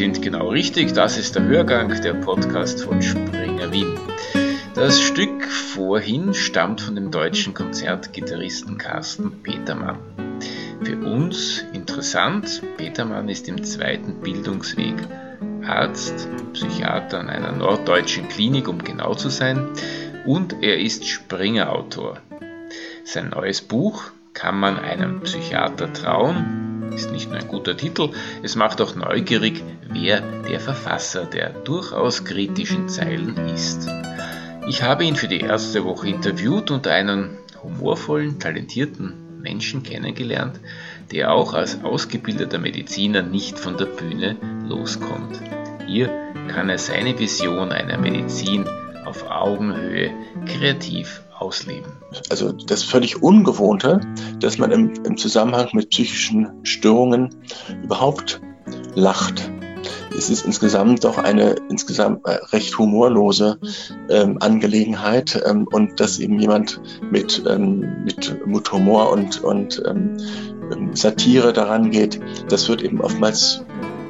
richtig, das ist der Hörgang, der Podcast von Springer Wien. Das Stück vorhin stammt von dem deutschen Konzertgitarristen Carsten Petermann. Für uns interessant, Petermann ist im zweiten Bildungsweg Arzt, Psychiater an einer norddeutschen Klinik, um genau zu sein, und er ist Springer-Autor. Sein neues Buch Kann man einem Psychiater trauen? Ist nicht nur ein guter Titel, es macht auch neugierig, wer der Verfasser der durchaus kritischen Zeilen ist. Ich habe ihn für die erste Woche interviewt und einen humorvollen, talentierten Menschen kennengelernt, der auch als ausgebildeter Mediziner nicht von der Bühne loskommt. Hier kann er seine Vision einer Medizin auf Augenhöhe kreativ ausleben. Also das völlig Ungewohnte, dass man im, im Zusammenhang mit psychischen Störungen überhaupt lacht. Es ist insgesamt doch eine insgesamt äh, recht humorlose ähm, Angelegenheit ähm, und dass eben jemand mit, ähm, mit, mit Humor und, und ähm, Satire daran geht, das wird eben oftmals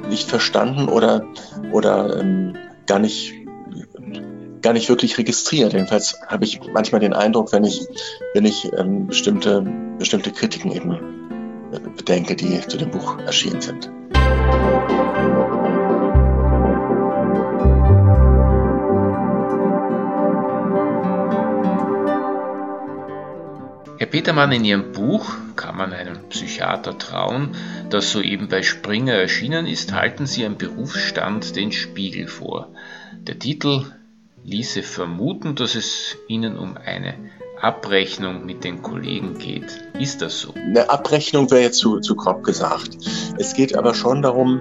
nicht verstanden oder, oder ähm, gar nicht gar nicht wirklich registriert. Jedenfalls habe ich manchmal den Eindruck, wenn ich, wenn ich ähm, bestimmte, bestimmte Kritiken eben äh, bedenke, die zu dem Buch erschienen sind. Herr Petermann, in Ihrem Buch kann man einem Psychiater trauen, das soeben bei Springer erschienen ist, halten Sie am Berufsstand den Spiegel vor. Der Titel ließe vermuten, dass es ihnen um eine Abrechnung mit den Kollegen geht. Ist das so? Eine Abrechnung wäre jetzt zu, zu grob gesagt. Es geht aber schon darum,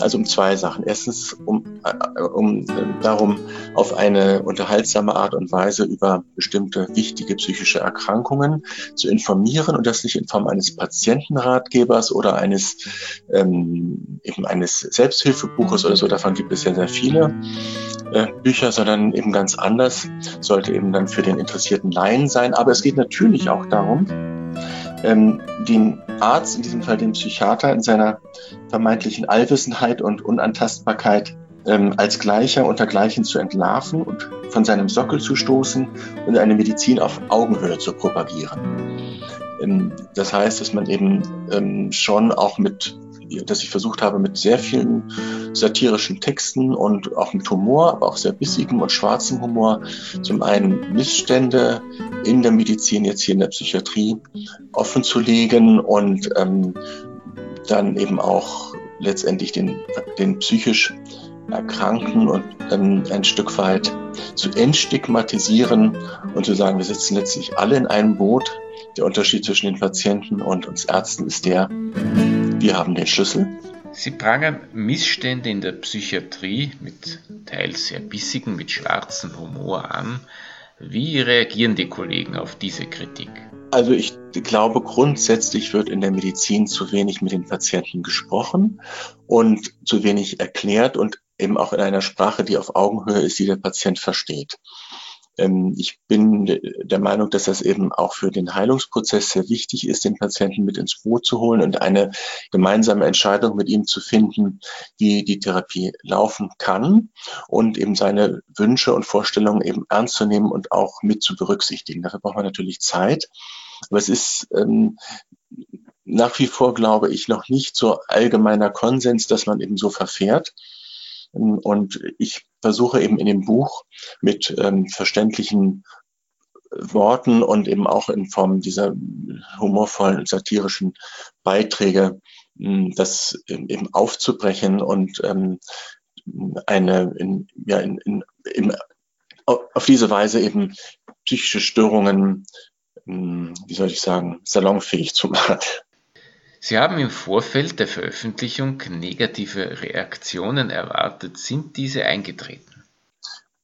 also um zwei Sachen. Erstens um, äh, um äh, darum, auf eine unterhaltsame Art und Weise über bestimmte wichtige psychische Erkrankungen zu informieren und das nicht in Form eines Patientenratgebers oder eines ähm, eben eines Selbsthilfebuches oder so. Davon gibt es ja sehr viele äh, Bücher, sondern eben ganz anders. Sollte eben dann für den interessierten Laien sein. Aber es geht natürlich auch darum, ähm, den Arzt, in diesem Fall den Psychiater, in seiner vermeintlichen Allwissenheit und Unantastbarkeit ähm, als Gleicher unter Gleichen zu entlarven und von seinem Sockel zu stoßen und eine Medizin auf Augenhöhe zu propagieren. Ähm, das heißt, dass man eben ähm, schon auch mit dass ich versucht habe, mit sehr vielen satirischen Texten und auch mit Humor, aber auch sehr bissigem und schwarzem Humor, zum einen Missstände in der Medizin, jetzt hier in der Psychiatrie, offen zu legen und ähm, dann eben auch letztendlich den, den psychisch Erkrankten und ähm, ein Stück weit zu entstigmatisieren und zu sagen, wir sitzen letztlich alle in einem Boot. Der Unterschied zwischen den Patienten und uns Ärzten ist der, wir haben den Schlüssel. Sie prangern Missstände in der Psychiatrie mit teils sehr bissigen, mit schwarzem Humor an. Wie reagieren die Kollegen auf diese Kritik? Also ich glaube, grundsätzlich wird in der Medizin zu wenig mit den Patienten gesprochen und zu wenig erklärt und eben auch in einer Sprache, die auf Augenhöhe ist, die der Patient versteht. Ähm, ich bin der Meinung, dass das eben auch für den Heilungsprozess sehr wichtig ist, den Patienten mit ins Boot zu holen und eine gemeinsame Entscheidung mit ihm zu finden, wie die Therapie laufen kann und eben seine Wünsche und Vorstellungen eben ernst zu nehmen und auch mit zu berücksichtigen. Dafür braucht man natürlich Zeit. Aber es ist ähm, nach wie vor, glaube ich, noch nicht so allgemeiner Konsens, dass man eben so verfährt. Und ich versuche eben in dem Buch mit ähm, verständlichen Worten und eben auch in Form dieser humorvollen, satirischen Beiträge hm, das eben aufzubrechen und ähm, eine in, ja, in, in, in, auf diese Weise eben psychische Störungen, hm, wie soll ich sagen, salonfähig zu machen. Sie haben im Vorfeld der Veröffentlichung negative Reaktionen erwartet. Sind diese eingetreten?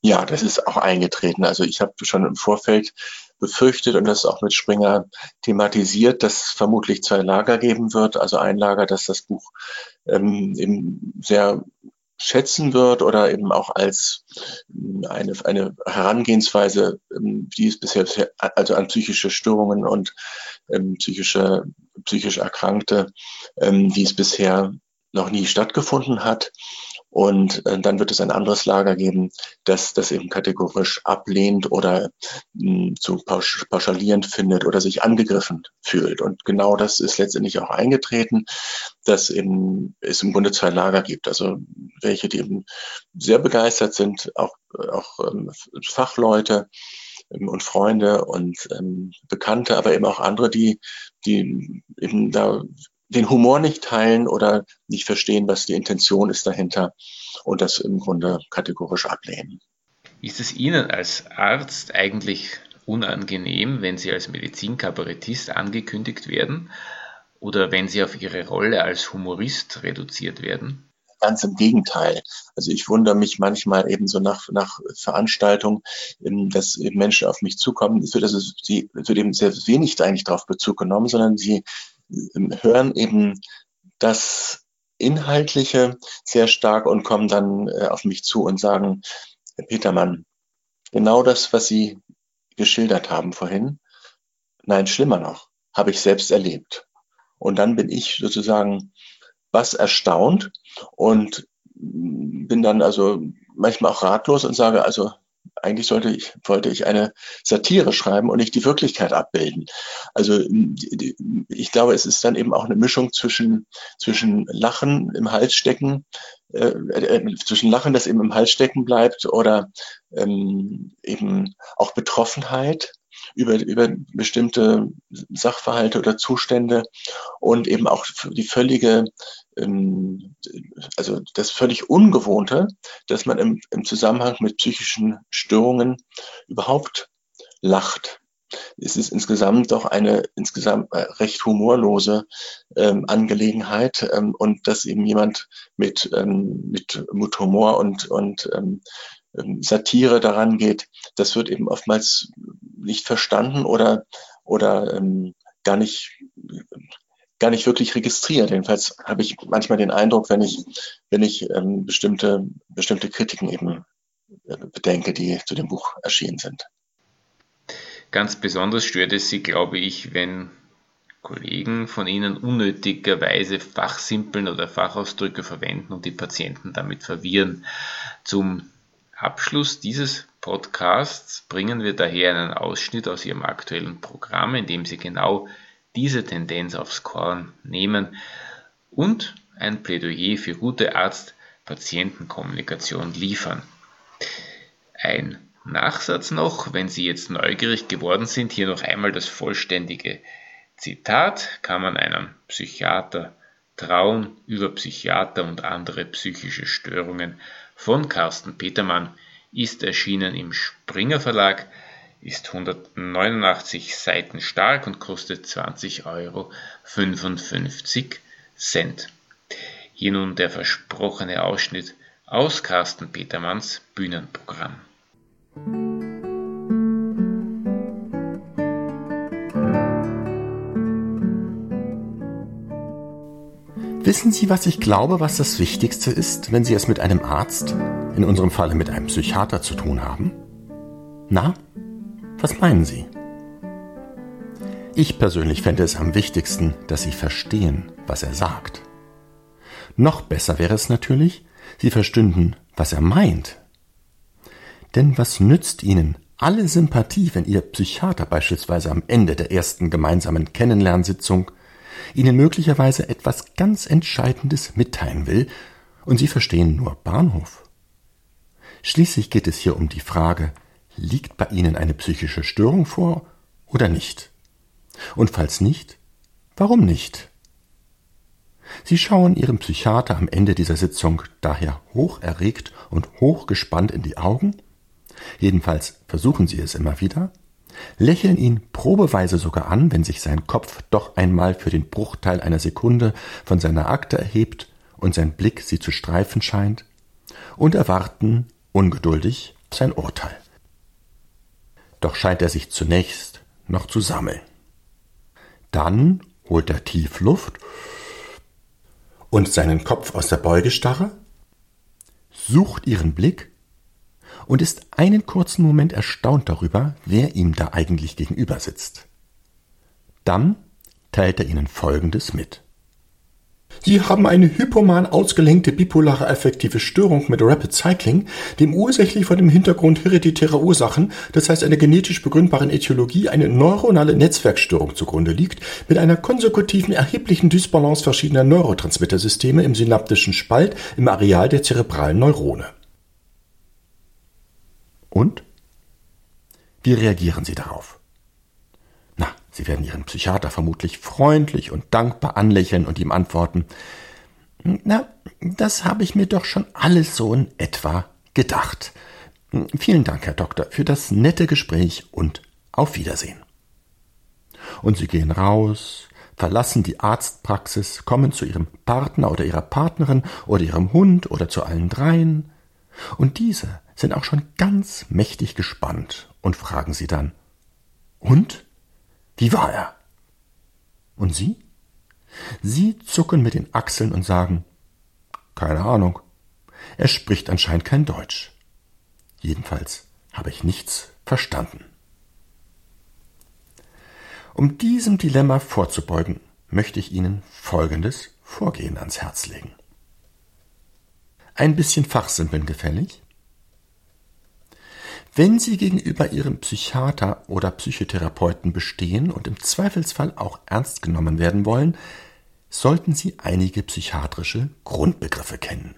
Ja, das ist auch eingetreten. Also ich habe schon im Vorfeld befürchtet und das auch mit Springer thematisiert, dass es vermutlich zwei Lager geben wird. Also ein Lager, das das Buch ähm, eben sehr schätzen wird oder eben auch als hm, eine, eine Herangehensweise, ähm, die es bisher, also an psychische Störungen und ähm, psychische, psychisch Erkrankte, ähm, die es bisher noch nie stattgefunden hat. Und äh, dann wird es ein anderes Lager geben, das das eben kategorisch ablehnt oder mh, hm, zu pausch pauschalierend findet oder sich angegriffen fühlt. Und genau das ist letztendlich auch eingetreten, dass eben es im Grunde zwei Lager gibt. Also welche, die eben sehr begeistert sind, auch, auch ähm, Fachleute ähm, und Freunde und ähm, Bekannte, aber eben auch andere, die, die eben da den Humor nicht teilen oder nicht verstehen, was die Intention ist dahinter und das im Grunde kategorisch ablehnen. Ist es Ihnen als Arzt eigentlich unangenehm, wenn Sie als Medizinkabarettist angekündigt werden oder wenn Sie auf Ihre Rolle als Humorist reduziert werden? Ganz im Gegenteil. Also ich wundere mich manchmal eben so nach, nach Veranstaltungen, dass Menschen auf mich zukommen. Es wird also sie, es wird eben sehr wenig eigentlich darauf Bezug genommen, sondern sie hören eben das Inhaltliche sehr stark und kommen dann äh, auf mich zu und sagen, Herr Petermann, genau das, was Sie geschildert haben vorhin, nein, schlimmer noch, habe ich selbst erlebt. Und dann bin ich sozusagen was erstaunt und bin dann also manchmal auch ratlos und sage, also eigentlich sollte ich, wollte ich eine Satire schreiben und nicht die Wirklichkeit abbilden. Also ich glaube, es ist dann eben auch eine Mischung zwischen, zwischen Lachen im Hals stecken, äh, äh, zwischen Lachen, das eben im Hals stecken bleibt oder ähm, eben auch Betroffenheit über, über bestimmte Sachverhalte oder Zustände und eben auch die völlige, ähm, also das völlig Ungewohnte, dass man im, im Zusammenhang mit psychischen Störungen überhaupt lacht. Es ist insgesamt doch eine insgesamt äh, recht humorlose ähm, Angelegenheit ähm, und dass eben jemand mit, ähm, mit, Humor und, und ähm, Satire daran geht, das wird eben oftmals nicht verstanden oder, oder ähm, gar nicht gar nicht wirklich registriert. Jedenfalls habe ich manchmal den Eindruck, wenn ich, wenn ich ähm, bestimmte, bestimmte Kritiken eben äh, bedenke, die zu dem Buch erschienen sind. Ganz besonders stört es Sie, glaube ich, wenn Kollegen von Ihnen unnötigerweise Fachsimpeln oder Fachausdrücke verwenden und die Patienten damit verwirren. Zum Abschluss dieses Podcasts bringen wir daher einen Ausschnitt aus Ihrem aktuellen Programm, in dem Sie genau diese Tendenz aufs Korn nehmen und ein Plädoyer für gute Arzt-Patienten-Kommunikation liefern. Ein Nachsatz noch, wenn Sie jetzt neugierig geworden sind, hier noch einmal das vollständige Zitat, kann man einem Psychiater trauen über Psychiater und andere psychische Störungen von Carsten Petermann ist erschienen im Springer Verlag, ist 189 Seiten stark und kostet 20,55 Euro. Hier nun der versprochene Ausschnitt aus Carsten Petermanns Bühnenprogramm. Wissen Sie, was ich glaube, was das Wichtigste ist, wenn Sie es mit einem Arzt, in unserem Falle mit einem Psychiater zu tun haben? Na, was meinen Sie? Ich persönlich fände es am wichtigsten, dass Sie verstehen, was er sagt. Noch besser wäre es natürlich, Sie verstünden, was er meint. Denn was nützt Ihnen alle Sympathie, wenn Ihr Psychiater beispielsweise am Ende der ersten gemeinsamen Kennenlernsitzung Ihnen möglicherweise etwas ganz Entscheidendes mitteilen will, und Sie verstehen nur Bahnhof. Schließlich geht es hier um die Frage, liegt bei Ihnen eine psychische Störung vor oder nicht? Und falls nicht, warum nicht? Sie schauen Ihrem Psychiater am Ende dieser Sitzung daher hoch erregt und hochgespannt in die Augen? Jedenfalls versuchen Sie es immer wieder lächeln ihn probeweise sogar an, wenn sich sein Kopf doch einmal für den Bruchteil einer Sekunde von seiner Akte erhebt und sein Blick sie zu streifen scheint, und erwarten ungeduldig sein Urteil. Doch scheint er sich zunächst noch zu sammeln. Dann holt er tief Luft und seinen Kopf aus der Beugestarre, sucht ihren Blick und ist einen kurzen Moment erstaunt darüber, wer ihm da eigentlich gegenüber sitzt. Dann teilt er ihnen Folgendes mit. Sie haben eine hypoman ausgelenkte bipolare affektive Störung mit Rapid Cycling, dem ursächlich vor dem Hintergrund hereditärer Ursachen, das heißt einer genetisch begründbaren Ätiologie, eine neuronale Netzwerkstörung zugrunde liegt, mit einer konsekutiven erheblichen Dysbalance verschiedener Neurotransmittersysteme im synaptischen Spalt im Areal der zerebralen Neurone. Und? Wie reagieren Sie darauf? Sie werden Ihren Psychiater vermutlich freundlich und dankbar anlächeln und ihm antworten, na, das habe ich mir doch schon alles so in etwa gedacht. Vielen Dank, Herr Doktor, für das nette Gespräch und auf Wiedersehen. Und Sie gehen raus, verlassen die Arztpraxis, kommen zu Ihrem Partner oder Ihrer Partnerin oder Ihrem Hund oder zu allen dreien, und diese sind auch schon ganz mächtig gespannt und fragen Sie dann, und? Wie war er? Und Sie? Sie zucken mit den Achseln und sagen, keine Ahnung. Er spricht anscheinend kein Deutsch. Jedenfalls habe ich nichts verstanden. Um diesem Dilemma vorzubeugen, möchte ich Ihnen folgendes Vorgehen ans Herz legen. Ein bisschen Fachsimpeln gefällig? Wenn Sie gegenüber Ihrem Psychiater oder Psychotherapeuten bestehen und im Zweifelsfall auch ernst genommen werden wollen, sollten Sie einige psychiatrische Grundbegriffe kennen.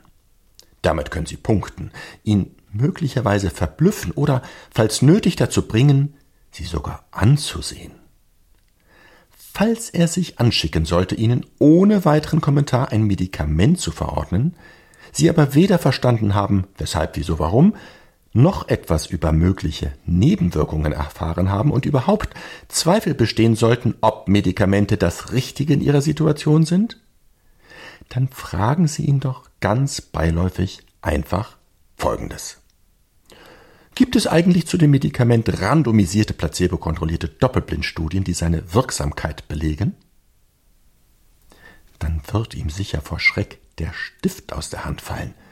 Damit können Sie punkten, ihn möglicherweise verblüffen oder, falls nötig, dazu bringen, Sie sogar anzusehen. Falls er sich anschicken sollte, Ihnen ohne weiteren Kommentar ein Medikament zu verordnen, Sie aber weder verstanden haben, weshalb, wieso, warum, noch etwas über mögliche Nebenwirkungen erfahren haben und überhaupt Zweifel bestehen sollten, ob Medikamente das Richtige in ihrer Situation sind, dann fragen Sie ihn doch ganz beiläufig einfach Folgendes. Gibt es eigentlich zu dem Medikament randomisierte, placebo-kontrollierte Doppelblindstudien, die seine Wirksamkeit belegen? Dann wird ihm sicher vor Schreck der Stift aus der Hand fallen –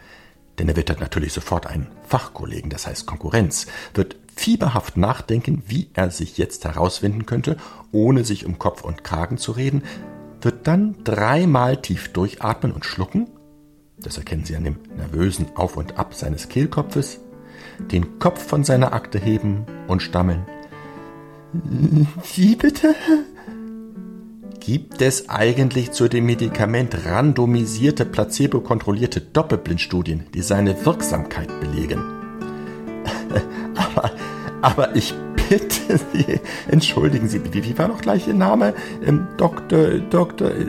denn er wittert natürlich sofort einen Fachkollegen, das heißt Konkurrenz, wird fieberhaft nachdenken, wie er sich jetzt herauswinden könnte, ohne sich um Kopf und Kragen zu reden, wird dann dreimal tief durchatmen und schlucken, das erkennen Sie an dem nervösen Auf und Ab seines Kehlkopfes, den Kopf von seiner Akte heben und stammeln. Wie bitte? Gibt es eigentlich zu dem Medikament randomisierte, placebo-kontrollierte Doppelblindstudien, die seine Wirksamkeit belegen? aber, aber ich bitte Sie, entschuldigen Sie, wie, wie war noch gleich Ihr Name? Ähm, Doktor, Doktor, äh,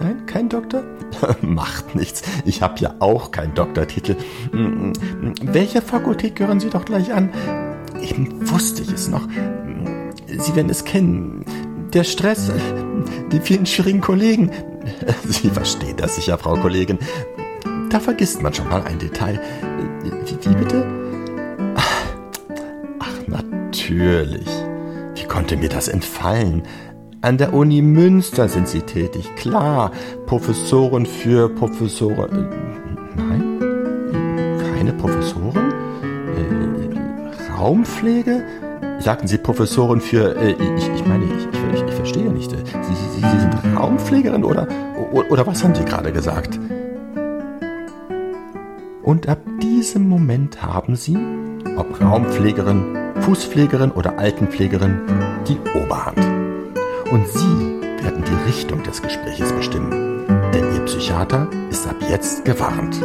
nein, kein Doktor? Macht nichts, ich habe ja auch keinen Doktortitel. Hm, hm, welcher Fakultät gehören Sie doch gleich an? Eben wusste ich es noch. Sie werden es kennen der Stress, die vielen schwierigen Kollegen. Sie verstehen das sicher, Frau Kollegin. Da vergisst man schon mal ein Detail. Wie, wie bitte? Ach, natürlich. Wie konnte mir das entfallen? An der Uni Münster sind Sie tätig, klar. Professoren für Professoren. Nein? Keine Professoren? Äh, Raumpflege? Sagten Sie Professoren für. Äh, ich, ich meine, ich, ich, ich verstehe nicht. Sie, sind Raumpflegerin oder, oder was haben Sie gerade gesagt? Und ab diesem Moment haben Sie, ob Raumpflegerin, Fußpflegerin oder Altenpflegerin, die Oberhand. Und Sie werden die Richtung des Gespräches bestimmen. Denn Ihr Psychiater ist ab jetzt gewarnt.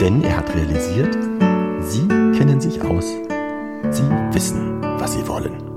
Denn er hat realisiert, Sie kennen sich aus. Sie wissen, was Sie wollen.